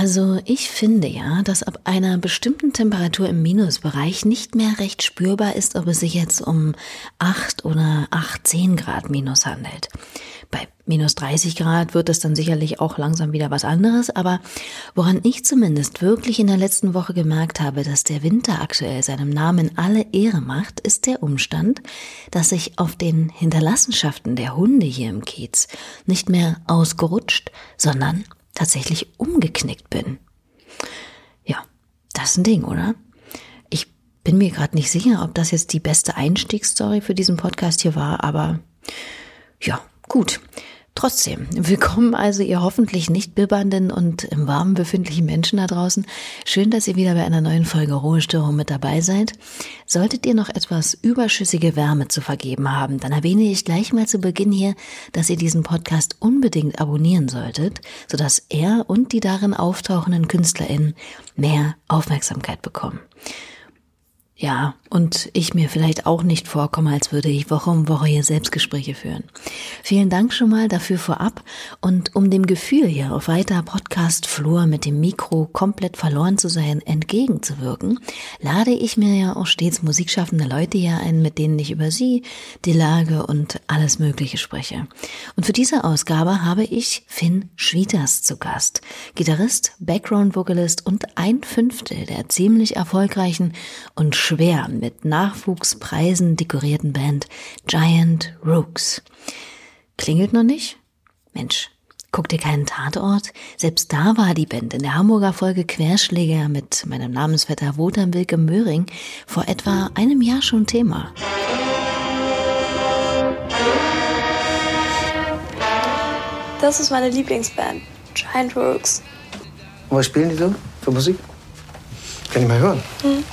Also ich finde ja, dass ab einer bestimmten Temperatur im Minusbereich nicht mehr recht spürbar ist, ob es sich jetzt um 8 oder 18 Grad Minus handelt. Bei minus 30 Grad wird es dann sicherlich auch langsam wieder was anderes, aber woran ich zumindest wirklich in der letzten Woche gemerkt habe, dass der Winter aktuell seinem Namen alle Ehre macht, ist der Umstand, dass ich auf den Hinterlassenschaften der Hunde hier im Kiez nicht mehr ausgerutscht, sondern tatsächlich umgeknickt bin. Ja, das ist ein Ding, oder? Ich bin mir gerade nicht sicher, ob das jetzt die beste Einstiegsstory für diesen Podcast hier war, aber ja, gut. Trotzdem, willkommen also ihr hoffentlich nicht bibbernden und im Warmen befindlichen Menschen da draußen. Schön, dass ihr wieder bei einer neuen Folge Ruhestörung mit dabei seid. Solltet ihr noch etwas überschüssige Wärme zu vergeben haben, dann erwähne ich gleich mal zu Beginn hier, dass ihr diesen Podcast unbedingt abonnieren solltet, sodass er und die darin auftauchenden KünstlerInnen mehr Aufmerksamkeit bekommen. Ja, und ich mir vielleicht auch nicht vorkomme, als würde ich Woche um Woche hier Selbstgespräche führen. Vielen Dank schon mal dafür vorab und um dem Gefühl hier auf weiter Podcast-Flur mit dem Mikro komplett verloren zu sein, entgegenzuwirken, lade ich mir ja auch stets musikschaffende Leute hier ein, mit denen ich über sie, die Lage und alles Mögliche spreche. Und für diese Ausgabe habe ich Finn Schwieters zu Gast. Gitarrist, Background-Vocalist und ein Fünftel der ziemlich erfolgreichen und schwer mit Nachwuchspreisen dekorierten Band Giant Rooks. Klingelt noch nicht? Mensch, guck dir keinen Tatort? Selbst da war die Band in der Hamburger Folge Querschläger mit meinem Namensvetter Wotan Wilke Möhring vor etwa einem Jahr schon Thema. Das ist meine Lieblingsband, Giant Rooks. was spielen die so für Musik? Kann ich mal hören? Mhm.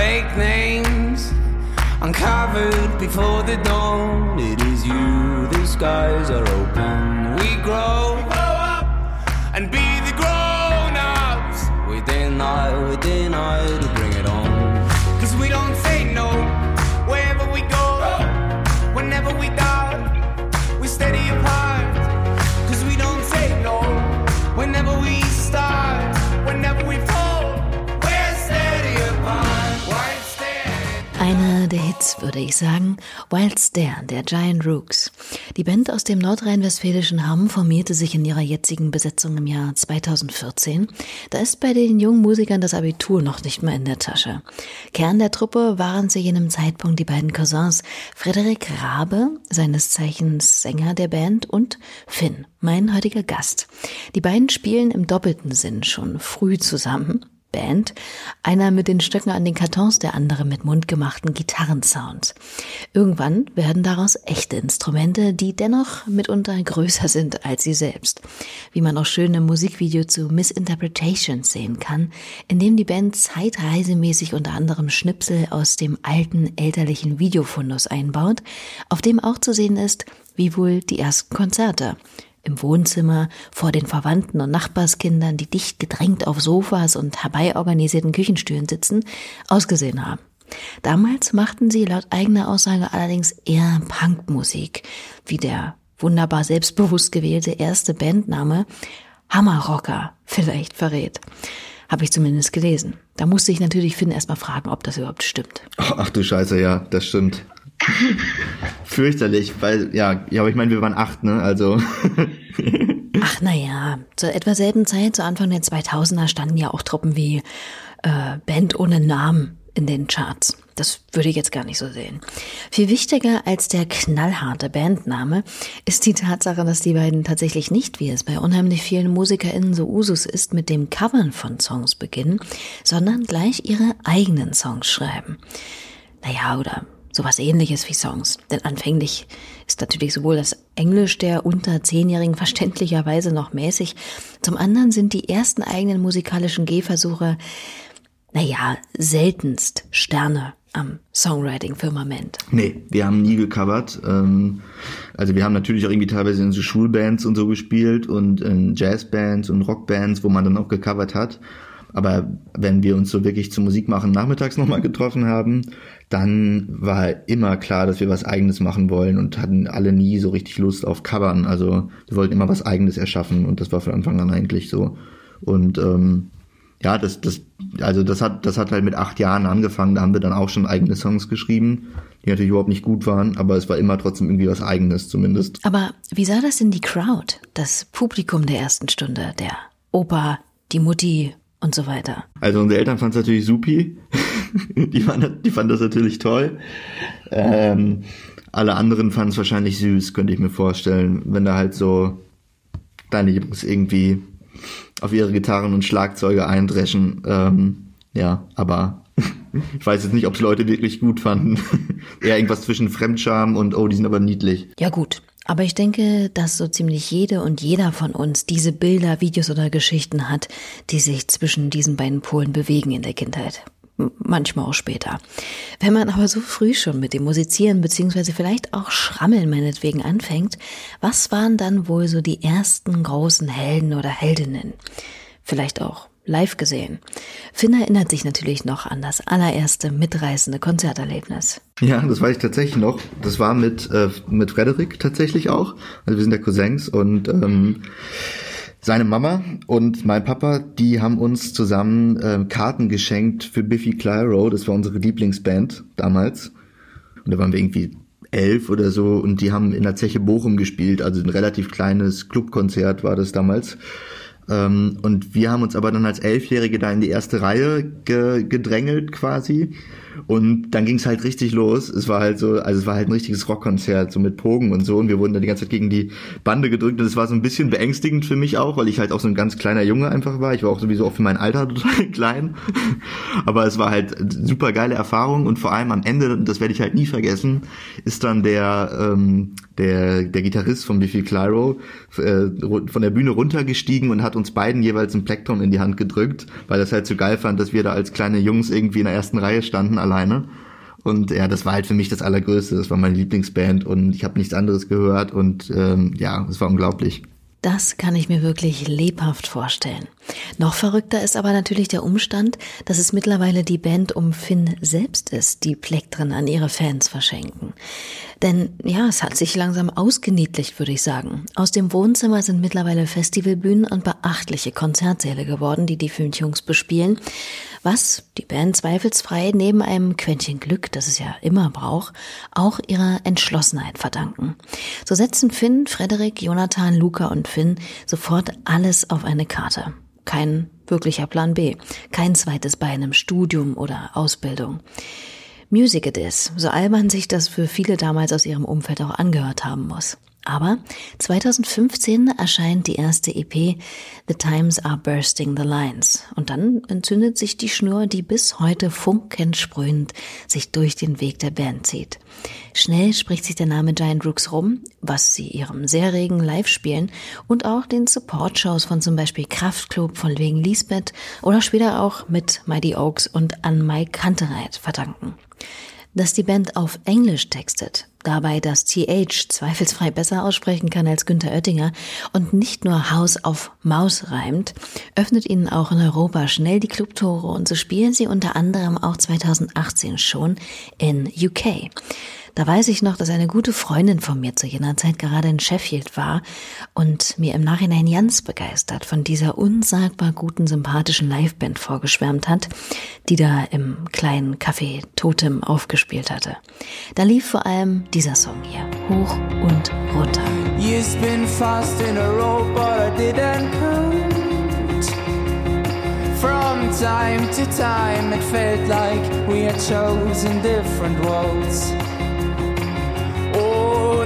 Fake names uncovered before the dawn. It is you, the skies are open. We grow, we grow up and be würde ich sagen, Wild Stare der Giant Rooks. Die Band aus dem nordrhein-westfälischen Hamm formierte sich in ihrer jetzigen Besetzung im Jahr 2014. Da ist bei den jungen Musikern das Abitur noch nicht mal in der Tasche. Kern der Truppe waren zu jenem Zeitpunkt die beiden Cousins Frederik Rabe, seines Zeichens Sänger der Band, und Finn, mein heutiger Gast. Die beiden spielen im doppelten Sinn schon früh zusammen. Band, einer mit den Stöcken an den Kartons, der andere mit mundgemachten Gitarrensounds. Irgendwann werden daraus echte Instrumente, die dennoch mitunter größer sind als sie selbst. Wie man auch schön im Musikvideo zu Misinterpretations sehen kann, in dem die Band zeitreisemäßig unter anderem Schnipsel aus dem alten elterlichen Videofundus einbaut, auf dem auch zu sehen ist, wie wohl die ersten Konzerte im Wohnzimmer vor den Verwandten und Nachbarskindern, die dicht gedrängt auf Sofas und herbeiorganisierten Küchenstühlen sitzen, ausgesehen haben. Damals machten sie laut eigener Aussage allerdings eher Punkmusik, wie der wunderbar selbstbewusst gewählte erste Bandname Hammerrocker vielleicht verrät. Habe ich zumindest gelesen. Da musste ich natürlich Finn erstmal fragen, ob das überhaupt stimmt. Ach du Scheiße, ja, das stimmt. Fürchterlich, weil, ja, ja, aber ich meine, wir waren acht, ne, also. Ach, naja, zur etwa selben Zeit, zu Anfang der 2000er, standen ja auch Truppen wie äh, Band ohne Namen in den Charts. Das würde ich jetzt gar nicht so sehen. Viel wichtiger als der knallharte Bandname ist die Tatsache, dass die beiden tatsächlich nicht, wie es bei unheimlich vielen MusikerInnen so Usus ist, mit dem Covern von Songs beginnen, sondern gleich ihre eigenen Songs schreiben. Naja, oder sowas ähnliches wie Songs. Denn anfänglich ist natürlich sowohl das Englisch der unter Zehnjährigen verständlicherweise noch mäßig, zum anderen sind die ersten eigenen musikalischen Gehversuche, naja, seltenst Sterne am Songwriting-Firmament. Nee, wir haben nie gecovert. Ähm, also wir haben natürlich auch irgendwie teilweise in so Schulbands und so gespielt und in Jazzbands und Rockbands, wo man dann auch gecovert hat. Aber wenn wir uns so wirklich zum Musikmachen nachmittags nochmal getroffen haben, dann war immer klar, dass wir was Eigenes machen wollen und hatten alle nie so richtig Lust auf Covern. Also wir wollten immer was Eigenes erschaffen und das war von Anfang an eigentlich so. Und ähm, ja, das, das, also das hat, das hat halt mit acht Jahren angefangen. Da haben wir dann auch schon eigene Songs geschrieben, die natürlich überhaupt nicht gut waren, aber es war immer trotzdem irgendwie was Eigenes zumindest. Aber wie sah das in die Crowd, das Publikum der ersten Stunde, der Opa, die Mutti und so weiter? Also unsere Eltern fanden es natürlich supi. die, fanden, die fanden das natürlich toll. Ähm, alle anderen fanden es wahrscheinlich süß, könnte ich mir vorstellen, wenn da halt so deine Jungs irgendwie auf ihre Gitarren und Schlagzeuge eindreschen. Ähm, ja, aber ich weiß jetzt nicht, ob es Leute wirklich gut fanden. Eher irgendwas zwischen Fremdscham und oh, die sind aber niedlich. Ja gut, aber ich denke, dass so ziemlich jede und jeder von uns diese Bilder, Videos oder Geschichten hat, die sich zwischen diesen beiden Polen bewegen in der Kindheit manchmal auch später. Wenn man aber so früh schon mit dem Musizieren beziehungsweise vielleicht auch Schrammeln meinetwegen anfängt, was waren dann wohl so die ersten großen Helden oder Heldinnen? Vielleicht auch live gesehen. Finn erinnert sich natürlich noch an das allererste mitreißende Konzerterlebnis. Ja, das weiß ich tatsächlich noch. Das war mit, äh, mit Frederik tatsächlich auch. Also wir sind ja Cousins und ähm, seine Mama und mein Papa, die haben uns zusammen äh, Karten geschenkt für Biffy Clyro. Das war unsere Lieblingsband damals. Und da waren wir irgendwie elf oder so und die haben in der Zeche Bochum gespielt. Also ein relativ kleines Clubkonzert war das damals. Ähm, und wir haben uns aber dann als Elfjährige da in die erste Reihe ge gedrängelt quasi. Und dann ging es halt richtig los. Es war halt so, also es war halt ein richtiges Rockkonzert, so mit Pogen und so. Und wir wurden dann die ganze Zeit gegen die Bande gedrückt. Und es war so ein bisschen beängstigend für mich auch, weil ich halt auch so ein ganz kleiner Junge einfach war. Ich war auch sowieso auch für mein Alter total klein. Aber es war halt super geile Erfahrung. Und vor allem am Ende, das werde ich halt nie vergessen, ist dann der, ähm, der, der Gitarrist von Biffy Clyro äh, von der Bühne runtergestiegen und hat uns beiden jeweils ein Plektrum in die Hand gedrückt, weil das halt so geil fand, dass wir da als kleine Jungs irgendwie in der ersten Reihe standen alleine. Und ja, das war halt für mich das Allergrößte. Das war meine Lieblingsband und ich habe nichts anderes gehört und ähm, ja, es war unglaublich. Das kann ich mir wirklich lebhaft vorstellen. Noch verrückter ist aber natürlich der Umstand, dass es mittlerweile die Band um Finn selbst ist, die Plektren an ihre Fans verschenken. Denn ja, es hat sich langsam ausgeniedlicht, würde ich sagen. Aus dem Wohnzimmer sind mittlerweile Festivalbühnen und beachtliche Konzertsäle geworden, die die Filmjungs bespielen was die Band zweifelsfrei neben einem Quäntchen Glück, das es ja immer braucht, auch ihrer Entschlossenheit verdanken. So setzen Finn, Frederik, Jonathan, Luca und Finn sofort alles auf eine Karte. Kein wirklicher Plan B, kein zweites Bein im Studium oder Ausbildung. Music it is, so albern sich das für viele damals aus ihrem Umfeld auch angehört haben muss. Aber 2015 erscheint die erste EP The Times Are Bursting the Lines und dann entzündet sich die Schnur, die bis heute funkensprühend sich durch den Weg der Band zieht. Schnell spricht sich der Name Giant Rooks rum, was sie ihrem sehr regen Live-Spielen und auch den Support-Shows von zum Beispiel Kraftklub von wegen Lisbeth oder später auch mit Mighty Oaks und an Mike Kantereit verdanken dass die Band auf Englisch textet, dabei das TH zweifelsfrei besser aussprechen kann als Günther Oettinger und nicht nur Haus auf Maus reimt, öffnet ihnen auch in Europa schnell die Clubtore und so spielen sie unter anderem auch 2018 schon in UK. Da weiß ich noch, dass eine gute Freundin von mir zu jener Zeit gerade in Sheffield war und mir im Nachhinein ganz begeistert von dieser unsagbar guten, sympathischen Liveband vorgeschwärmt hat, die da im kleinen Café Totem aufgespielt hatte. Da lief vor allem dieser Song hier, hoch und runter. You spin fast in a row, didn't count. From time to time, it felt like we had chosen different roads.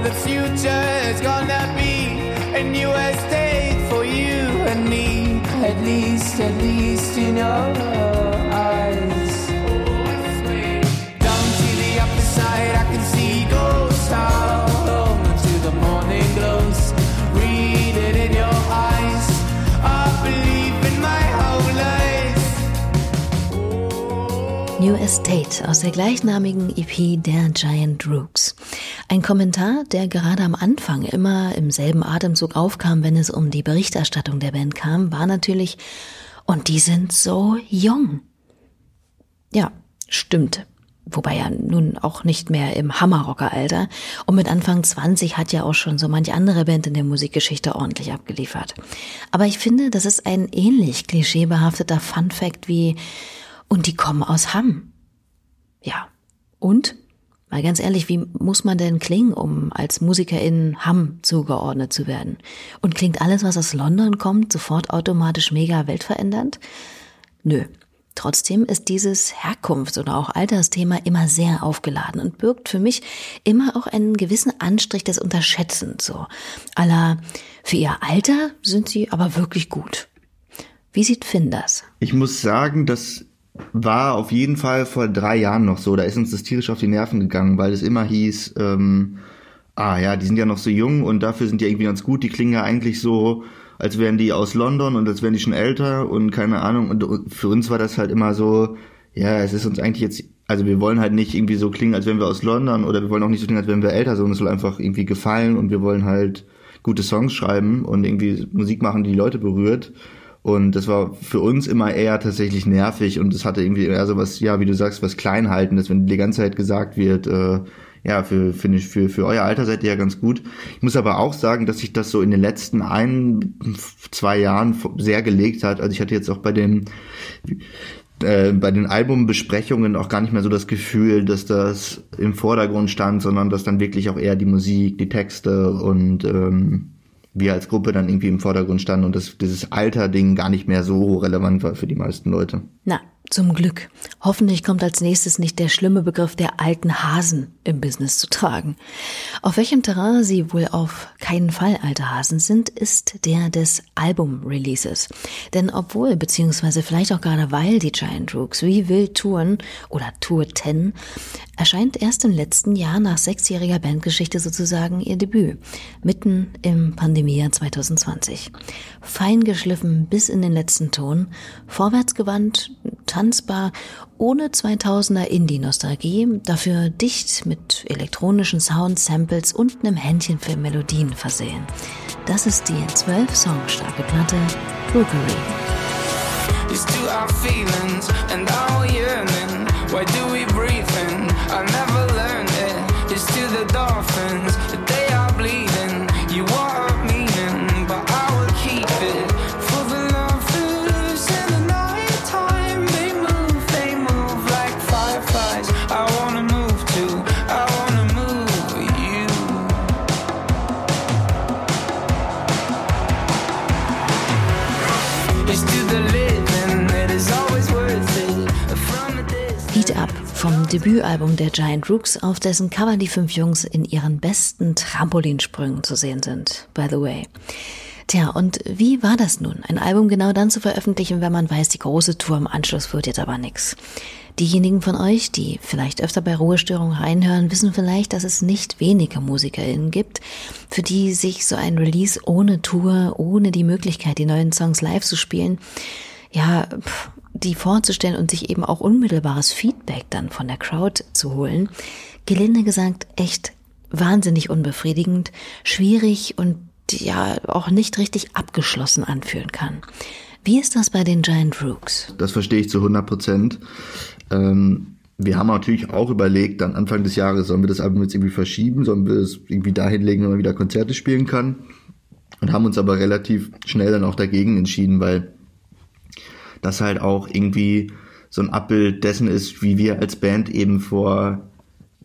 The future is gonna be a new estate for you and me. At least, at least whole life. New Estate aus der gleichnamigen EP der Giant Rooks. Ein Kommentar, der gerade am Anfang immer im selben Atemzug aufkam, wenn es um die Berichterstattung der Band kam, war natürlich, Und die sind so jung. Ja, stimmt. Wobei ja nun auch nicht mehr im Hammerrocker-Alter. Und mit Anfang 20 hat ja auch schon so manch andere Band in der Musikgeschichte ordentlich abgeliefert. Aber ich finde, das ist ein ähnlich klischeebehafteter Fun-Fact wie, und die kommen aus Hamm. Ja. Und? Mal ganz ehrlich, wie muss man denn klingen, um als Musiker in Hamm zugeordnet zu werden? Und klingt alles, was aus London kommt, sofort automatisch mega weltverändernd? Nö. Trotzdem ist dieses Herkunfts- oder auch Altersthema immer sehr aufgeladen und birgt für mich immer auch einen gewissen Anstrich des Unterschätzens, so. Aller, für ihr Alter sind sie aber wirklich gut. Wie sieht Finn das? Ich muss sagen, das war auf jeden Fall vor drei Jahren noch so. Da ist uns das tierisch auf die Nerven gegangen, weil es immer hieß, ähm, ah ja, die sind ja noch so jung und dafür sind die irgendwie ganz gut. Die klingen ja eigentlich so, als wären die aus London und als wären die schon älter und keine Ahnung. Und für uns war das halt immer so, ja, es ist uns eigentlich jetzt, also wir wollen halt nicht irgendwie so klingen, als wären wir aus London oder wir wollen auch nicht so klingen, als wären wir älter, sondern es soll einfach irgendwie gefallen und wir wollen halt gute Songs schreiben und irgendwie Musik machen, die die Leute berührt. Und das war für uns immer eher tatsächlich nervig und es hatte irgendwie eher so was, ja, wie du sagst, was Kleinhaltendes, wenn die ganze Zeit gesagt wird, äh, ja, für, finde ich, für, für euer Alter seid ihr ja ganz gut. Ich muss aber auch sagen, dass sich das so in den letzten ein, zwei Jahren sehr gelegt hat. Also ich hatte jetzt auch bei den, äh, bei den Albumbesprechungen auch gar nicht mehr so das Gefühl, dass das im Vordergrund stand, sondern dass dann wirklich auch eher die Musik, die Texte und ähm, wir als Gruppe dann irgendwie im Vordergrund standen und das, dieses Alter-Ding gar nicht mehr so relevant war für die meisten Leute. Na, zum Glück. Hoffentlich kommt als nächstes nicht der schlimme Begriff der alten Hasen im Business zu tragen. Auf welchem Terrain sie wohl auf keinen Fall alte Hasen sind, ist der des Album-Releases. Denn obwohl, beziehungsweise vielleicht auch gerade weil die Giant Rooks wie wild touren oder Tour 10, erscheint erst im letzten Jahr nach sechsjähriger Bandgeschichte sozusagen ihr Debüt, mitten im Pandemiejahr 2020. Fein geschliffen bis in den letzten Ton, vorwärtsgewandt, tanzbar, ohne 2000er Indie-Nostalgie, dafür dicht mit elektronischen Sounds, Samples und einem Händchen für Melodien versehen. Das ist die zwölf Song starke Platte Rookery. Debütalbum der Giant Rooks, auf dessen Cover die fünf Jungs in ihren besten Trampolinsprüngen zu sehen sind, by the way. Tja, und wie war das nun, ein Album genau dann zu veröffentlichen, wenn man weiß, die große Tour im Anschluss wird jetzt aber nix? Diejenigen von euch, die vielleicht öfter bei Ruhestörungen reinhören, wissen vielleicht, dass es nicht wenige MusikerInnen gibt, für die sich so ein Release ohne Tour, ohne die Möglichkeit, die neuen Songs live zu spielen, ja, die vorzustellen und sich eben auch unmittelbares Feedback dann von der Crowd zu holen, gelinde gesagt echt wahnsinnig unbefriedigend, schwierig und ja auch nicht richtig abgeschlossen anfühlen kann. Wie ist das bei den Giant Rooks? Das verstehe ich zu 100 Prozent. Ähm, wir haben natürlich auch überlegt, dann Anfang des Jahres, sollen wir das Album jetzt irgendwie verschieben, sollen wir es irgendwie dahin legen, wenn man wieder Konzerte spielen kann. Und haben uns aber relativ schnell dann auch dagegen entschieden, weil das halt auch irgendwie so ein Abbild dessen ist, wie wir als Band eben vor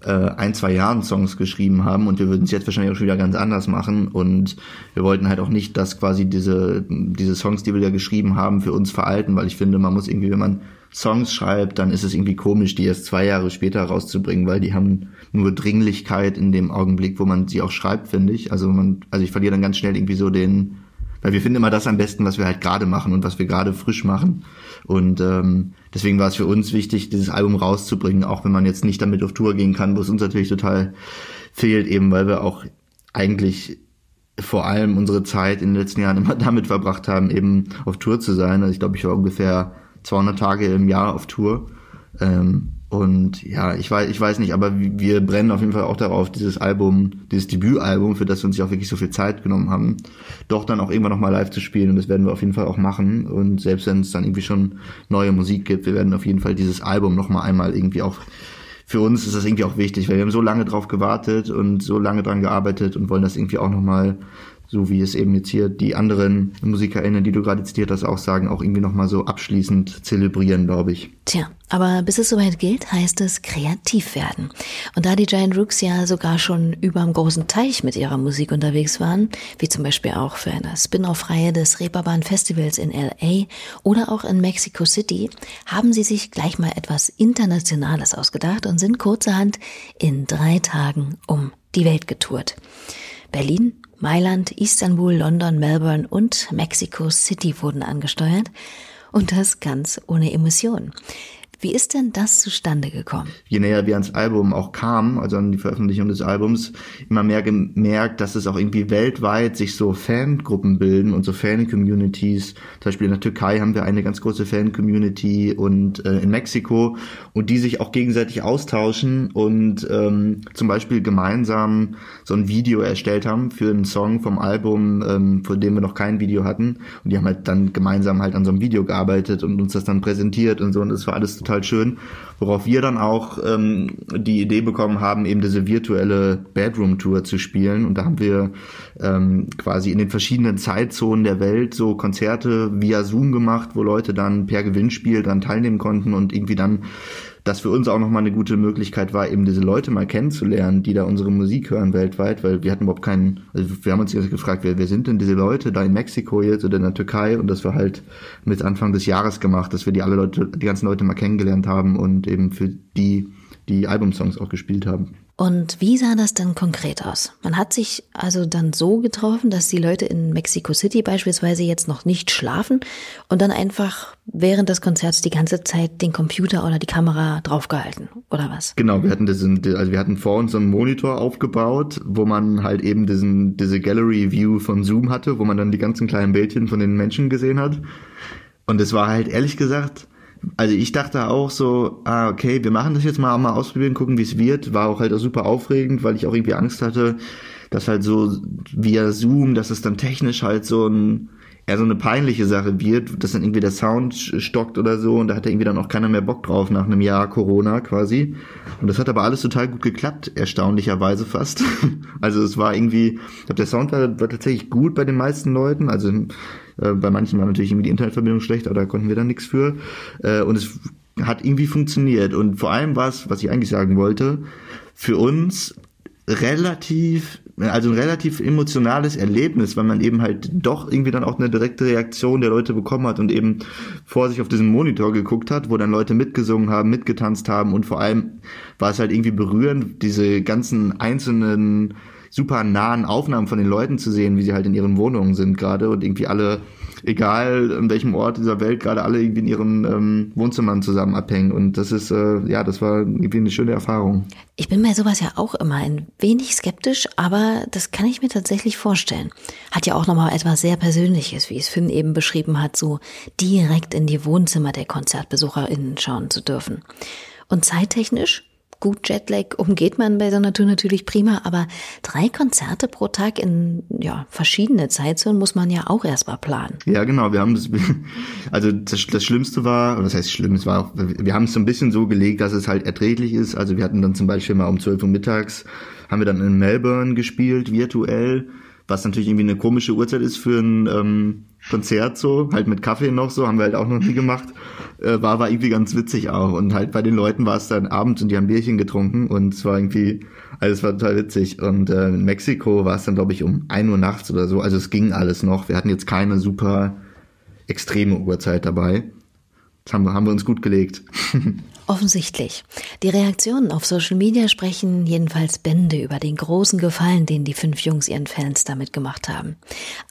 äh, ein, zwei Jahren Songs geschrieben haben. Und wir würden es jetzt wahrscheinlich auch schon wieder ganz anders machen. Und wir wollten halt auch nicht, dass quasi diese, diese Songs, die wir da geschrieben haben, für uns veralten, weil ich finde, man muss irgendwie, wenn man Songs schreibt, dann ist es irgendwie komisch, die erst zwei Jahre später rauszubringen, weil die haben nur Dringlichkeit in dem Augenblick, wo man sie auch schreibt, finde ich. Also man, also ich verliere dann ganz schnell irgendwie so den, weil wir finden immer das am besten, was wir halt gerade machen und was wir gerade frisch machen. Und ähm, deswegen war es für uns wichtig, dieses Album rauszubringen, auch wenn man jetzt nicht damit auf Tour gehen kann, wo es uns natürlich total fehlt, eben weil wir auch eigentlich vor allem unsere Zeit in den letzten Jahren immer damit verbracht haben, eben auf Tour zu sein. Also ich glaube, ich war ungefähr 200 Tage im Jahr auf Tour. Ähm, Und ja, ich weiß, ich weiß nicht, aber wir brennen auf jeden Fall auch darauf, dieses Album, dieses Debütalbum, für das wir uns ja auch wirklich so viel Zeit genommen haben, doch dann auch irgendwann nochmal live zu spielen. Und das werden wir auf jeden Fall auch machen. Und selbst wenn es dann irgendwie schon neue Musik gibt, wir werden auf jeden Fall dieses Album nochmal einmal irgendwie auch für uns ist das irgendwie auch wichtig, weil wir haben so lange drauf gewartet und so lange dran gearbeitet und wollen das irgendwie auch nochmal so wie es eben jetzt hier die anderen MusikerInnen, die du gerade zitiert hast, auch sagen, auch irgendwie nochmal so abschließend zelebrieren, glaube ich. Tja, aber bis es soweit gilt, heißt es kreativ werden. Und da die Giant Rooks ja sogar schon überm großen Teich mit ihrer Musik unterwegs waren, wie zum Beispiel auch für eine Spin-off-Reihe des Reeperbahn Festivals in LA oder auch in Mexico City, haben sie sich gleich mal etwas Internationales ausgedacht und sind kurzerhand in drei Tagen um die Welt getourt. Berlin, Mailand, Istanbul, London, Melbourne und Mexico City wurden angesteuert und das ganz ohne Emission. Wie ist denn das zustande gekommen? Je näher wir ans Album auch kamen, also an die Veröffentlichung des Albums, immer mehr gemerkt, dass es auch irgendwie weltweit sich so Fangruppen bilden und so Fan-Communities. Zum Beispiel in der Türkei haben wir eine ganz große Fan-Community und äh, in Mexiko und die sich auch gegenseitig austauschen und ähm, zum Beispiel gemeinsam so ein Video erstellt haben für einen Song vom Album, ähm, von dem wir noch kein Video hatten. Und die haben halt dann gemeinsam halt an so einem Video gearbeitet und uns das dann präsentiert und so. Und das war alles total total schön. Worauf wir dann auch ähm, die Idee bekommen haben, eben diese virtuelle Bedroom-Tour zu spielen. Und da haben wir ähm, quasi in den verschiedenen Zeitzonen der Welt so Konzerte via Zoom gemacht, wo Leute dann per Gewinnspiel dann teilnehmen konnten und irgendwie dann das für uns auch nochmal eine gute Möglichkeit war, eben diese Leute mal kennenzulernen, die da unsere Musik hören weltweit, weil wir hatten überhaupt keinen, also wir haben uns jetzt gefragt, wer, wer sind denn diese Leute da in Mexiko jetzt oder in der Türkei und das war halt mit Anfang des Jahres gemacht, dass wir die alle Leute, die ganzen Leute mal kennengelernt haben und eben für die die Albumsongs auch gespielt haben. Und wie sah das dann konkret aus? Man hat sich also dann so getroffen, dass die Leute in Mexico City beispielsweise jetzt noch nicht schlafen und dann einfach während des Konzerts die ganze Zeit den Computer oder die Kamera draufgehalten, oder was? Genau, wir hatten diesen, also wir hatten vor uns einen Monitor aufgebaut, wo man halt eben diesen, diese Gallery View von Zoom hatte, wo man dann die ganzen kleinen Bildchen von den Menschen gesehen hat. Und es war halt ehrlich gesagt, also ich dachte auch so, ah, okay, wir machen das jetzt mal, mal ausprobieren, gucken, wie es wird. War auch halt auch super aufregend, weil ich auch irgendwie Angst hatte, dass halt so via Zoom, dass es dann technisch halt so ein, eher so eine peinliche Sache wird, dass dann irgendwie der Sound stockt oder so und da hatte irgendwie dann auch keiner mehr Bock drauf nach einem Jahr Corona quasi. Und das hat aber alles total gut geklappt, erstaunlicherweise fast. Also es war irgendwie, ich glaube, der Sound war, war tatsächlich gut bei den meisten Leuten. Also äh, bei manchen war natürlich irgendwie die Internetverbindung schlecht, aber da konnten wir dann nichts für. Äh, und es hat irgendwie funktioniert. Und vor allem war es, was ich eigentlich sagen wollte, für uns relativ, also ein relativ emotionales Erlebnis, weil man eben halt doch irgendwie dann auch eine direkte Reaktion der Leute bekommen hat und eben vor sich auf diesen Monitor geguckt hat, wo dann Leute mitgesungen haben, mitgetanzt haben und vor allem war es halt irgendwie berührend, diese ganzen einzelnen super nahen Aufnahmen von den Leuten zu sehen, wie sie halt in ihren Wohnungen sind gerade und irgendwie alle, egal in welchem Ort dieser Welt, gerade alle irgendwie in ihren ähm, Wohnzimmern zusammen abhängen. Und das ist, äh, ja, das war irgendwie eine schöne Erfahrung. Ich bin bei sowas ja auch immer ein wenig skeptisch, aber das kann ich mir tatsächlich vorstellen. Hat ja auch nochmal etwas sehr Persönliches, wie es Finn eben beschrieben hat, so direkt in die Wohnzimmer der KonzertbesucherInnen schauen zu dürfen. Und zeittechnisch Gut, Jetlag umgeht man bei so einer Tour natürlich prima, aber drei Konzerte pro Tag in ja, verschiedene Zeitzonen muss man ja auch erstmal planen. Ja, genau. Wir haben das, also das, das Schlimmste war, was heißt schlimm, es war auch, wir haben es so ein bisschen so gelegt, dass es halt erträglich ist. Also wir hatten dann zum Beispiel mal um 12 Uhr mittags, haben wir dann in Melbourne gespielt, virtuell was natürlich irgendwie eine komische Uhrzeit ist für ein ähm, Konzert so, halt mit Kaffee noch so, haben wir halt auch noch nie gemacht. Äh, war, war irgendwie ganz witzig auch. Und halt bei den Leuten war es dann abends und die haben Bierchen getrunken und es war irgendwie, also es war total witzig. Und äh, in Mexiko war es dann, glaube ich, um ein Uhr nachts oder so. Also es ging alles noch. Wir hatten jetzt keine super extreme Uhrzeit dabei. Das haben haben wir uns gut gelegt. Offensichtlich. Die Reaktionen auf Social Media sprechen jedenfalls Bände über den großen Gefallen, den die fünf Jungs ihren Fans damit gemacht haben.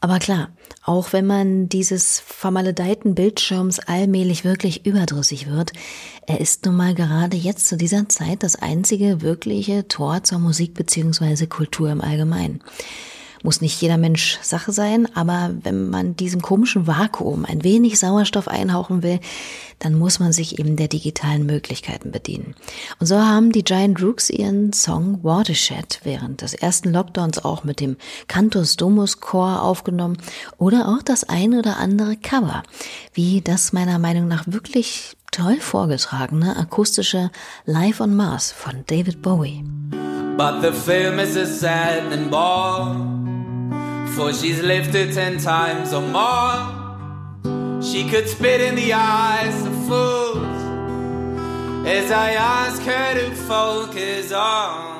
Aber klar, auch wenn man dieses vermaledeiten Bildschirms allmählich wirklich überdrüssig wird, er ist nun mal gerade jetzt zu dieser Zeit das einzige wirkliche Tor zur Musik bzw. Kultur im Allgemeinen. Muss nicht jeder Mensch Sache sein, aber wenn man diesem komischen Vakuum ein wenig Sauerstoff einhauchen will, dann muss man sich eben der digitalen Möglichkeiten bedienen. Und so haben die Giant Rooks ihren Song Watershed während des ersten Lockdowns auch mit dem Cantus Domus Chor aufgenommen oder auch das ein oder andere Cover, wie das meiner Meinung nach wirklich toll vorgetragene akustische Live on Mars von David Bowie. But the film is a sad and ball, for she's lived it ten times or more. She could spit in the eyes of fools as I ask her to focus on.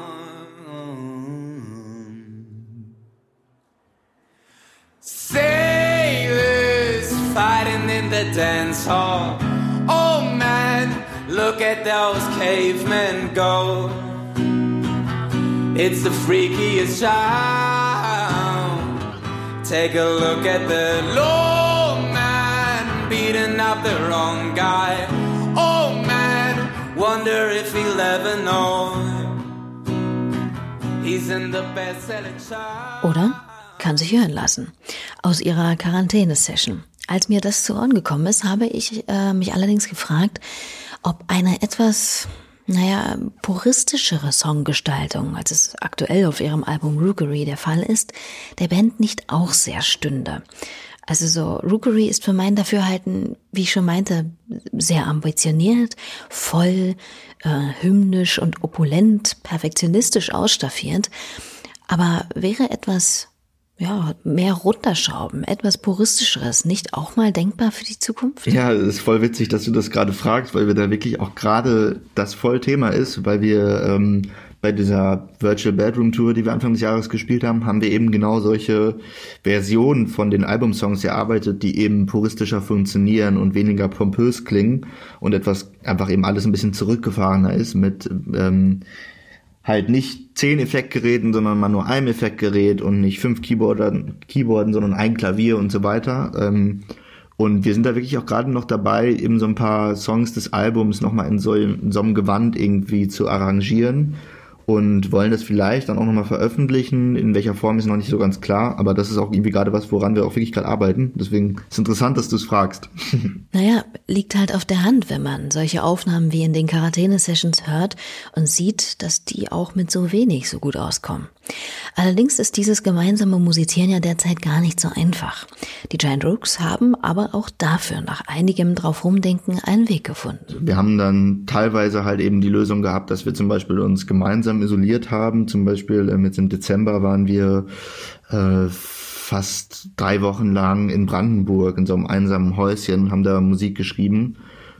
Sailors fighting in the dance hall. Oh man, look at those cavemen go. It's the freakiest sound. Take a look at the low man beating up the wrong guy. Oh man, wonder if he'll ever know. He's in the best-selling chart. Oder kann sich hören lassen. Aus ihrer Quarantäne-Session. Als mir das zu Ohren gekommen ist, habe ich äh, mich allerdings gefragt, ob eine etwas, naja, puristischere Songgestaltung, als es aktuell auf ihrem Album Rookery der Fall ist, der Band nicht auch sehr stünde. Also so, Rookery ist für mein Dafürhalten, wie ich schon meinte, sehr ambitioniert, voll, äh, hymnisch und opulent, perfektionistisch ausstaffiert. Aber wäre etwas ja, mehr runterschrauben, etwas puristischeres, nicht auch mal denkbar für die Zukunft? Ja, es ist voll witzig, dass du das gerade fragst, weil wir da wirklich auch gerade das Vollthema ist, weil wir ähm, bei dieser Virtual Bedroom Tour, die wir Anfang des Jahres gespielt haben, haben wir eben genau solche Versionen von den Albumsongs erarbeitet, die eben puristischer funktionieren und weniger pompös klingen und etwas einfach eben alles ein bisschen zurückgefahrener ist mit ähm, halt nicht zehn Effektgeräten, sondern mal nur einem Effektgerät und nicht fünf Keyboardern, Keyboarden, sondern ein Klavier und so weiter. Ähm, und wir sind da wirklich auch gerade noch dabei, eben so ein paar Songs des Albums nochmal in so, in so einem Gewand irgendwie zu arrangieren und wollen das vielleicht dann auch nochmal veröffentlichen. In welcher Form ist noch nicht so ganz klar, aber das ist auch irgendwie gerade was, woran wir auch wirklich gerade arbeiten. Deswegen ist es interessant, dass du es fragst. Naja, liegt halt auf der Hand, wenn man solche Aufnahmen wie in den Quarantäne-Sessions hört und sieht, dass die auch mit so wenig so gut auskommen. Allerdings ist dieses gemeinsame Musizieren ja derzeit gar nicht so einfach. Die Giant Rooks haben aber auch dafür nach einigem drauf rumdenken einen Weg gefunden. Wir haben dann teilweise halt eben die Lösung gehabt, dass wir zum Beispiel uns gemeinsam isoliert haben. Zum Beispiel ähm, jetzt im Dezember waren wir äh, fast drei Wochen lang in Brandenburg in so einem einsamen Häuschen, haben da Musik geschrieben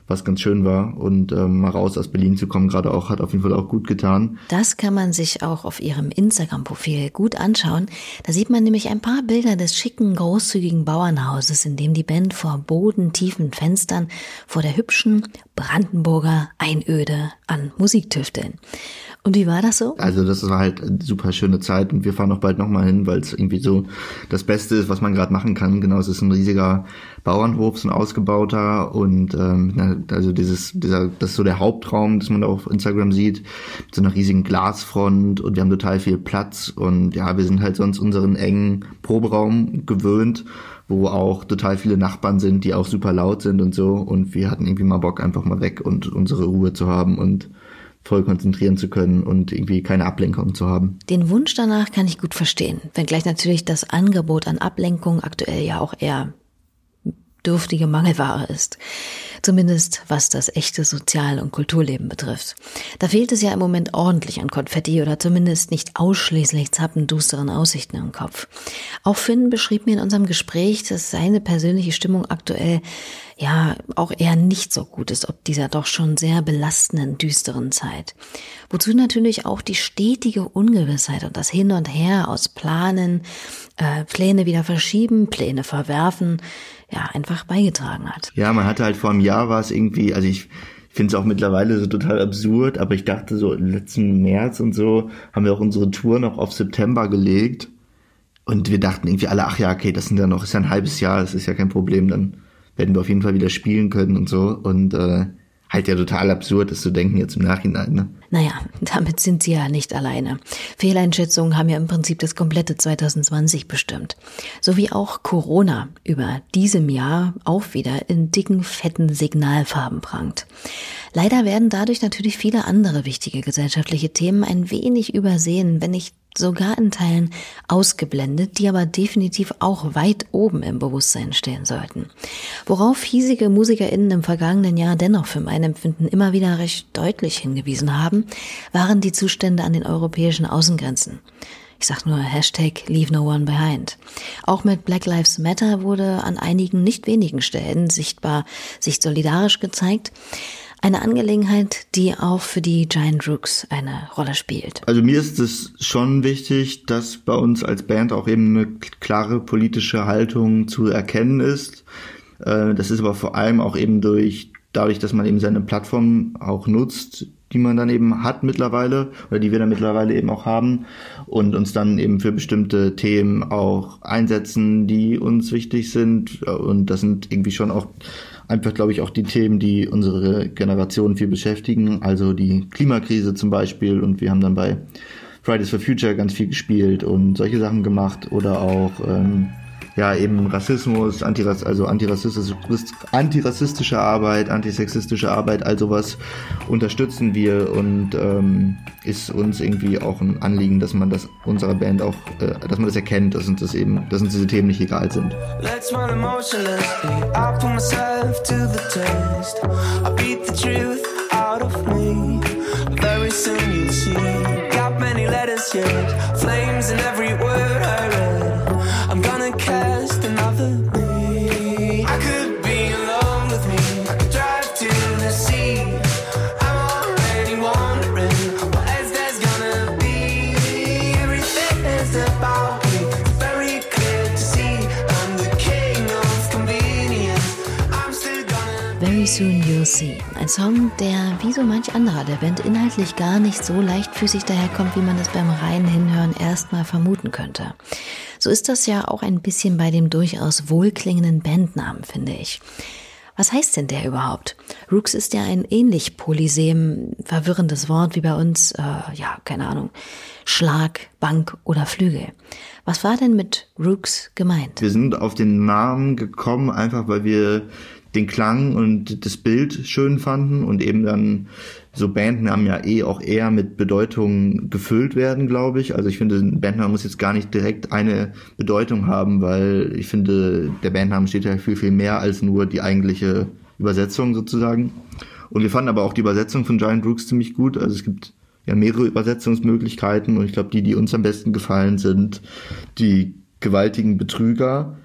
was ganz schön war. Und ähm, mal raus aus Berlin zu kommen, gerade auch, hat auf jeden Fall auch gut getan. Das kann man sich auch auf ihrem Instagram-Profil gut anschauen. Da sieht man nämlich ein paar Bilder des schicken, großzügigen Bauernhauses, in dem die Band vor bodentiefen Fenstern vor der hübschen Brandenburger Einöde an Musik tüfteln. Und wie war das so? Also das war halt eine super schöne Zeit und wir fahren auch bald nochmal hin, weil es irgendwie so das Beste ist, was man gerade machen kann. Genau, es ist ein riesiger Bauernhof, so ein ausgebauter und ähm, also dieses, dieser, das ist so der Hauptraum, das man da auf Instagram sieht, mit so einer riesigen Glasfront und wir haben total viel Platz und ja, wir sind halt sonst unseren engen Proberaum gewöhnt wo auch total viele Nachbarn sind, die auch super laut sind und so. Und wir hatten irgendwie mal Bock, einfach mal weg und unsere Ruhe zu haben und voll konzentrieren zu können und irgendwie keine Ablenkung zu haben. Den Wunsch danach kann ich gut verstehen, wenngleich natürlich das Angebot an Ablenkung aktuell ja auch eher dürftige Mangelware ist. Zumindest was das echte Sozial- und Kulturleben betrifft. Da fehlt es ja im Moment ordentlich an Konfetti oder zumindest nicht ausschließlich zappendusteren Aussichten im Kopf. Auch Finn beschrieb mir in unserem Gespräch, dass seine persönliche Stimmung aktuell ja auch eher nicht so gut ist, ob dieser doch schon sehr belastenden, düsteren Zeit. Wozu natürlich auch die stetige Ungewissheit und das Hin und Her aus Planen, äh, Pläne wieder verschieben, Pläne verwerfen, ja, einfach beigetragen hat. Ja, man hatte halt vor einem Jahr war es irgendwie, also ich finde es auch mittlerweile so total absurd, aber ich dachte so letzten März und so haben wir auch unsere Tour noch auf September gelegt und wir dachten irgendwie alle, ach ja, okay, das sind ja noch, ist ja ein halbes Jahr, das ist ja kein Problem, dann werden wir auf jeden Fall wieder spielen können und so und äh, halt ja total absurd ist zu denken jetzt im Nachhinein. Ne? Naja, damit sind sie ja nicht alleine. Fehleinschätzungen haben ja im Prinzip das komplette 2020 bestimmt. So wie auch Corona über diesem Jahr auch wieder in dicken, fetten Signalfarben prangt. Leider werden dadurch natürlich viele andere wichtige gesellschaftliche Themen ein wenig übersehen, wenn nicht sogar in Teilen ausgeblendet, die aber definitiv auch weit oben im Bewusstsein stehen sollten. Worauf hiesige MusikerInnen im vergangenen Jahr dennoch für mein Empfinden immer wieder recht deutlich hingewiesen haben, waren die Zustände an den europäischen Außengrenzen. Ich sag nur Hashtag Leave No One Behind. Auch mit Black Lives Matter wurde an einigen nicht wenigen Stellen sichtbar sich solidarisch gezeigt. Eine Angelegenheit, die auch für die Giant Rooks eine Rolle spielt. Also mir ist es schon wichtig, dass bei uns als Band auch eben eine klare politische Haltung zu erkennen ist. Äh, das ist aber vor allem auch eben durch, dadurch, dass man eben seine Plattform auch nutzt, die man dann eben hat mittlerweile oder die wir dann mittlerweile eben auch haben und uns dann eben für bestimmte Themen auch einsetzen, die uns wichtig sind und das sind irgendwie schon auch einfach, glaube ich, auch die Themen, die unsere Generation viel beschäftigen, also die Klimakrise zum Beispiel. Und wir haben dann bei Fridays for Future ganz viel gespielt und solche Sachen gemacht oder auch ähm, ja eben Rassismus, Antirass also antirassistische, antirassistische Arbeit, antisexistische Arbeit, all sowas unterstützen wir und ähm, ist uns irgendwie auch ein Anliegen, dass man das unserer Band auch, äh, dass man das erkennt, dass uns das eben, dass uns diese Themen nicht egal sind. Let's run emotionlessly. I put myself to the test. I beat the truth out of me. Very soon you'll see. Got many letters yet. Flames in every word I read. I'm gonna soon you'll see. Ein Song, der wie so manch anderer der Band inhaltlich gar nicht so leichtfüßig daherkommt, wie man es beim reinen Hinhören erstmal vermuten könnte. So ist das ja auch ein bisschen bei dem durchaus wohlklingenden Bandnamen, finde ich. Was heißt denn der überhaupt? Rooks ist ja ein ähnlich polysem, verwirrendes Wort wie bei uns, äh, ja, keine Ahnung, Schlag, Bank oder Flügel. Was war denn mit Rooks gemeint? Wir sind auf den Namen gekommen, einfach weil wir den Klang und das Bild schön fanden und eben dann so Bandnamen ja eh auch eher mit Bedeutung gefüllt werden, glaube ich. Also ich finde, ein Bandname muss jetzt gar nicht direkt eine Bedeutung haben, weil ich finde, der Bandname steht ja viel, viel mehr als nur die eigentliche Übersetzung sozusagen. Und wir fanden aber auch die Übersetzung von Giant Rooks ziemlich gut. Also es gibt ja mehrere Übersetzungsmöglichkeiten und ich glaube, die, die uns am besten gefallen, sind die gewaltigen Betrüger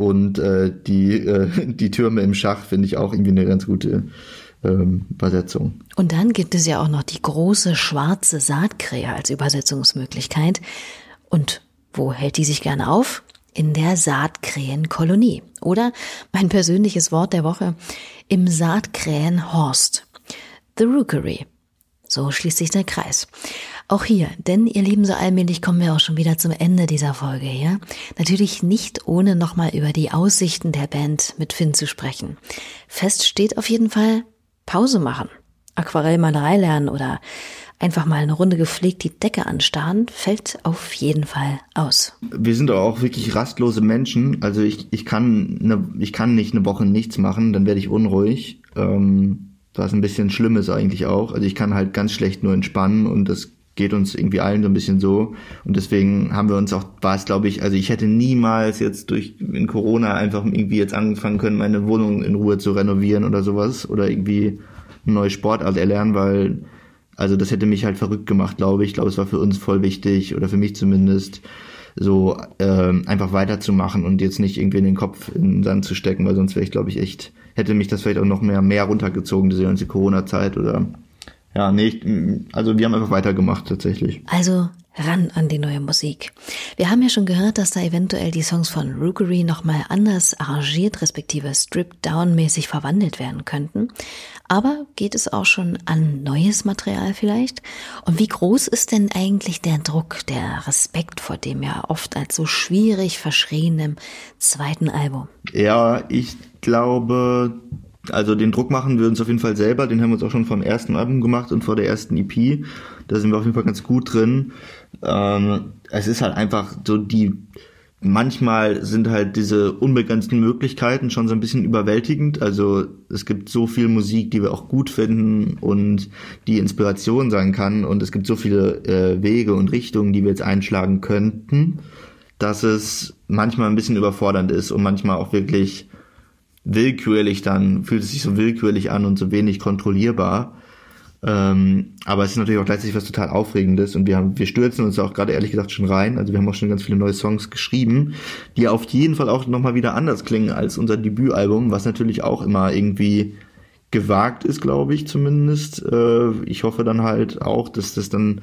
und äh, die, äh, die Türme im Schach finde ich auch irgendwie eine ganz gute ähm, Übersetzung. Und dann gibt es ja auch noch die große schwarze Saatkrähe als Übersetzungsmöglichkeit. Und wo hält die sich gerne auf? In der Saatkrähenkolonie. Oder mein persönliches Wort der Woche, im Saatkrähenhorst. The Rookery. So schließt sich der Kreis. Auch hier, denn ihr Lieben, so allmählich kommen wir auch schon wieder zum Ende dieser Folge hier. Natürlich nicht ohne nochmal über die Aussichten der Band mit Finn zu sprechen. Fest steht auf jeden Fall Pause machen, Aquarellmalerei lernen oder einfach mal eine Runde gepflegt die Decke anstarren, fällt auf jeden Fall aus. Wir sind auch wirklich rastlose Menschen. Also ich, ich, kann, eine, ich kann nicht eine Woche nichts machen, dann werde ich unruhig. Ähm, was ein bisschen schlimm ist eigentlich auch. Also ich kann halt ganz schlecht nur entspannen und das geht uns irgendwie allen so ein bisschen so. Und deswegen haben wir uns auch, war es glaube ich, also ich hätte niemals jetzt durch in Corona einfach irgendwie jetzt angefangen können, meine Wohnung in Ruhe zu renovieren oder sowas oder irgendwie eine neue Sportart erlernen, weil also das hätte mich halt verrückt gemacht, glaube ich. Ich glaube, es war für uns voll wichtig oder für mich zumindest so äh, einfach weiterzumachen und jetzt nicht irgendwie in den Kopf in den Sand zu stecken, weil sonst wäre ich, glaube ich, echt, hätte mich das vielleicht auch noch mehr, mehr runtergezogen, diese ganze Corona-Zeit oder ja, nicht, also wir haben einfach weitergemacht tatsächlich. Also ran an die neue Musik. Wir haben ja schon gehört, dass da eventuell die Songs von Rookery nochmal anders arrangiert, respektive stripped-down-mäßig verwandelt werden könnten. Aber geht es auch schon an neues Material vielleicht? Und wie groß ist denn eigentlich der Druck, der Respekt vor dem ja oft als so schwierig verschriebenem zweiten Album? Ja, ich glaube, Also den Druck machen wir uns auf jeden Fall selber. Den haben wir uns auch schon vom ersten Album gemacht und vor der ersten EP. Da sind wir auf jeden Fall ganz gut drin. Ähm, es ist halt einfach so die manchmal sind halt diese unbegrenzten Möglichkeiten schon so ein bisschen überwältigend. Also es gibt so viel Musik, die wir auch gut finden und die Inspiration sein kann. Und es gibt so viele äh, Wege und Richtungen, die wir jetzt einschlagen könnten, dass es manchmal ein bisschen überfordernd ist und manchmal auch wirklich willkürlich dann, fühlt es sich so willkürlich an und so wenig kontrollierbar. Ähm, aber es ist natürlich auch gleichzeitig was total Aufregendes und wir haben, wir stürzen uns auch gerade ehrlich gesagt schon rein. Also wir haben auch schon ganz viele neue Songs geschrieben, die auf jeden Fall auch nochmal wieder anders klingen als unser Debütalbum, was natürlich auch immer irgendwie gewagt ist, glaube ich zumindest. Äh, ich hoffe dann halt auch, dass das dann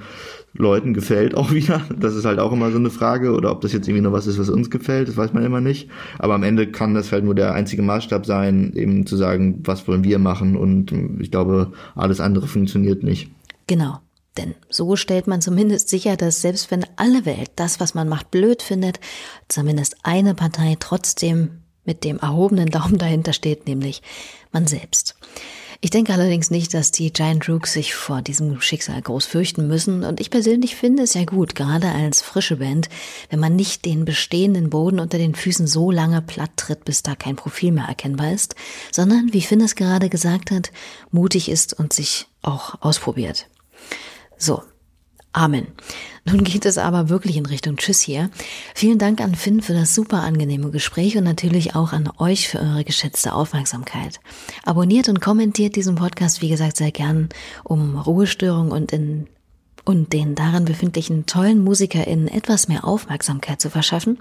Leuten gefällt auch wieder. Das ist halt auch immer so eine Frage. Oder ob das jetzt irgendwie nur was ist, was uns gefällt, das weiß man immer nicht. Aber am Ende kann das halt nur der einzige Maßstab sein, eben zu sagen, was wollen wir machen. Und ich glaube, alles andere funktioniert nicht. Genau. Denn so stellt man zumindest sicher, dass selbst wenn alle Welt das, was man macht, blöd findet, zumindest eine Partei trotzdem mit dem erhobenen Daumen dahinter steht, nämlich man selbst. Ich denke allerdings nicht, dass die Giant Rooks sich vor diesem Schicksal groß fürchten müssen und ich persönlich finde es ja gut, gerade als frische Band, wenn man nicht den bestehenden Boden unter den Füßen so lange platt tritt, bis da kein Profil mehr erkennbar ist, sondern, wie Finn es gerade gesagt hat, mutig ist und sich auch ausprobiert. So, Amen. Nun geht es aber wirklich in Richtung Tschüss hier. Vielen Dank an Finn für das super angenehme Gespräch und natürlich auch an euch für eure geschätzte Aufmerksamkeit. Abonniert und kommentiert diesen Podcast, wie gesagt, sehr gern, um Ruhestörung und in und den darin befindlichen tollen MusikerInnen etwas mehr Aufmerksamkeit zu verschaffen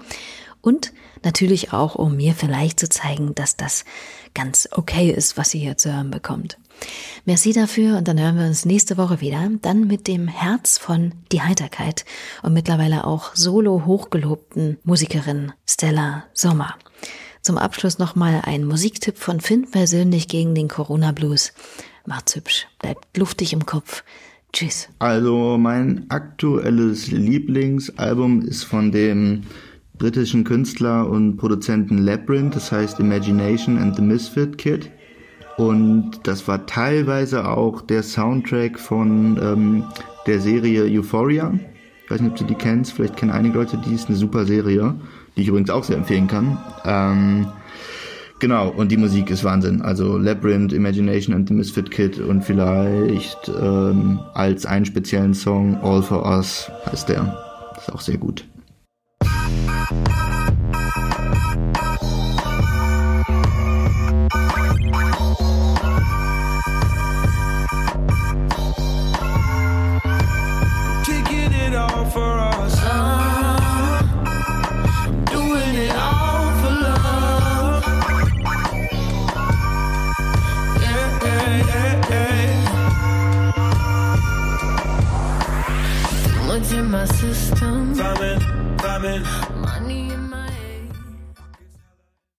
und natürlich auch, um mir vielleicht zu zeigen, dass das ganz okay ist, was ihr hier zu hören bekommt. Merci dafür und dann hören wir uns nächste Woche wieder, dann mit dem Herz von Die Heiterkeit und mittlerweile auch solo hochgelobten Musikerin Stella Sommer. Zum Abschluss nochmal ein Musiktipp von Finn persönlich gegen den Corona Blues. Macht's hübsch, bleibt luftig im Kopf. Tschüss. Also mein aktuelles Lieblingsalbum ist von dem britischen Künstler und Produzenten Labyrinth, das heißt Imagination and the Misfit Kid. Und das war teilweise auch der Soundtrack von ähm, der Serie Euphoria. Ich weiß nicht, ob du die kennst, vielleicht kennen einige Leute, die ist eine super Serie, die ich übrigens auch sehr empfehlen kann. Ähm, genau, und die Musik ist Wahnsinn. Also Labyrinth, Imagination and the Misfit Kid und vielleicht ähm, als einen speziellen Song All for Us heißt der. Ist auch sehr gut. living.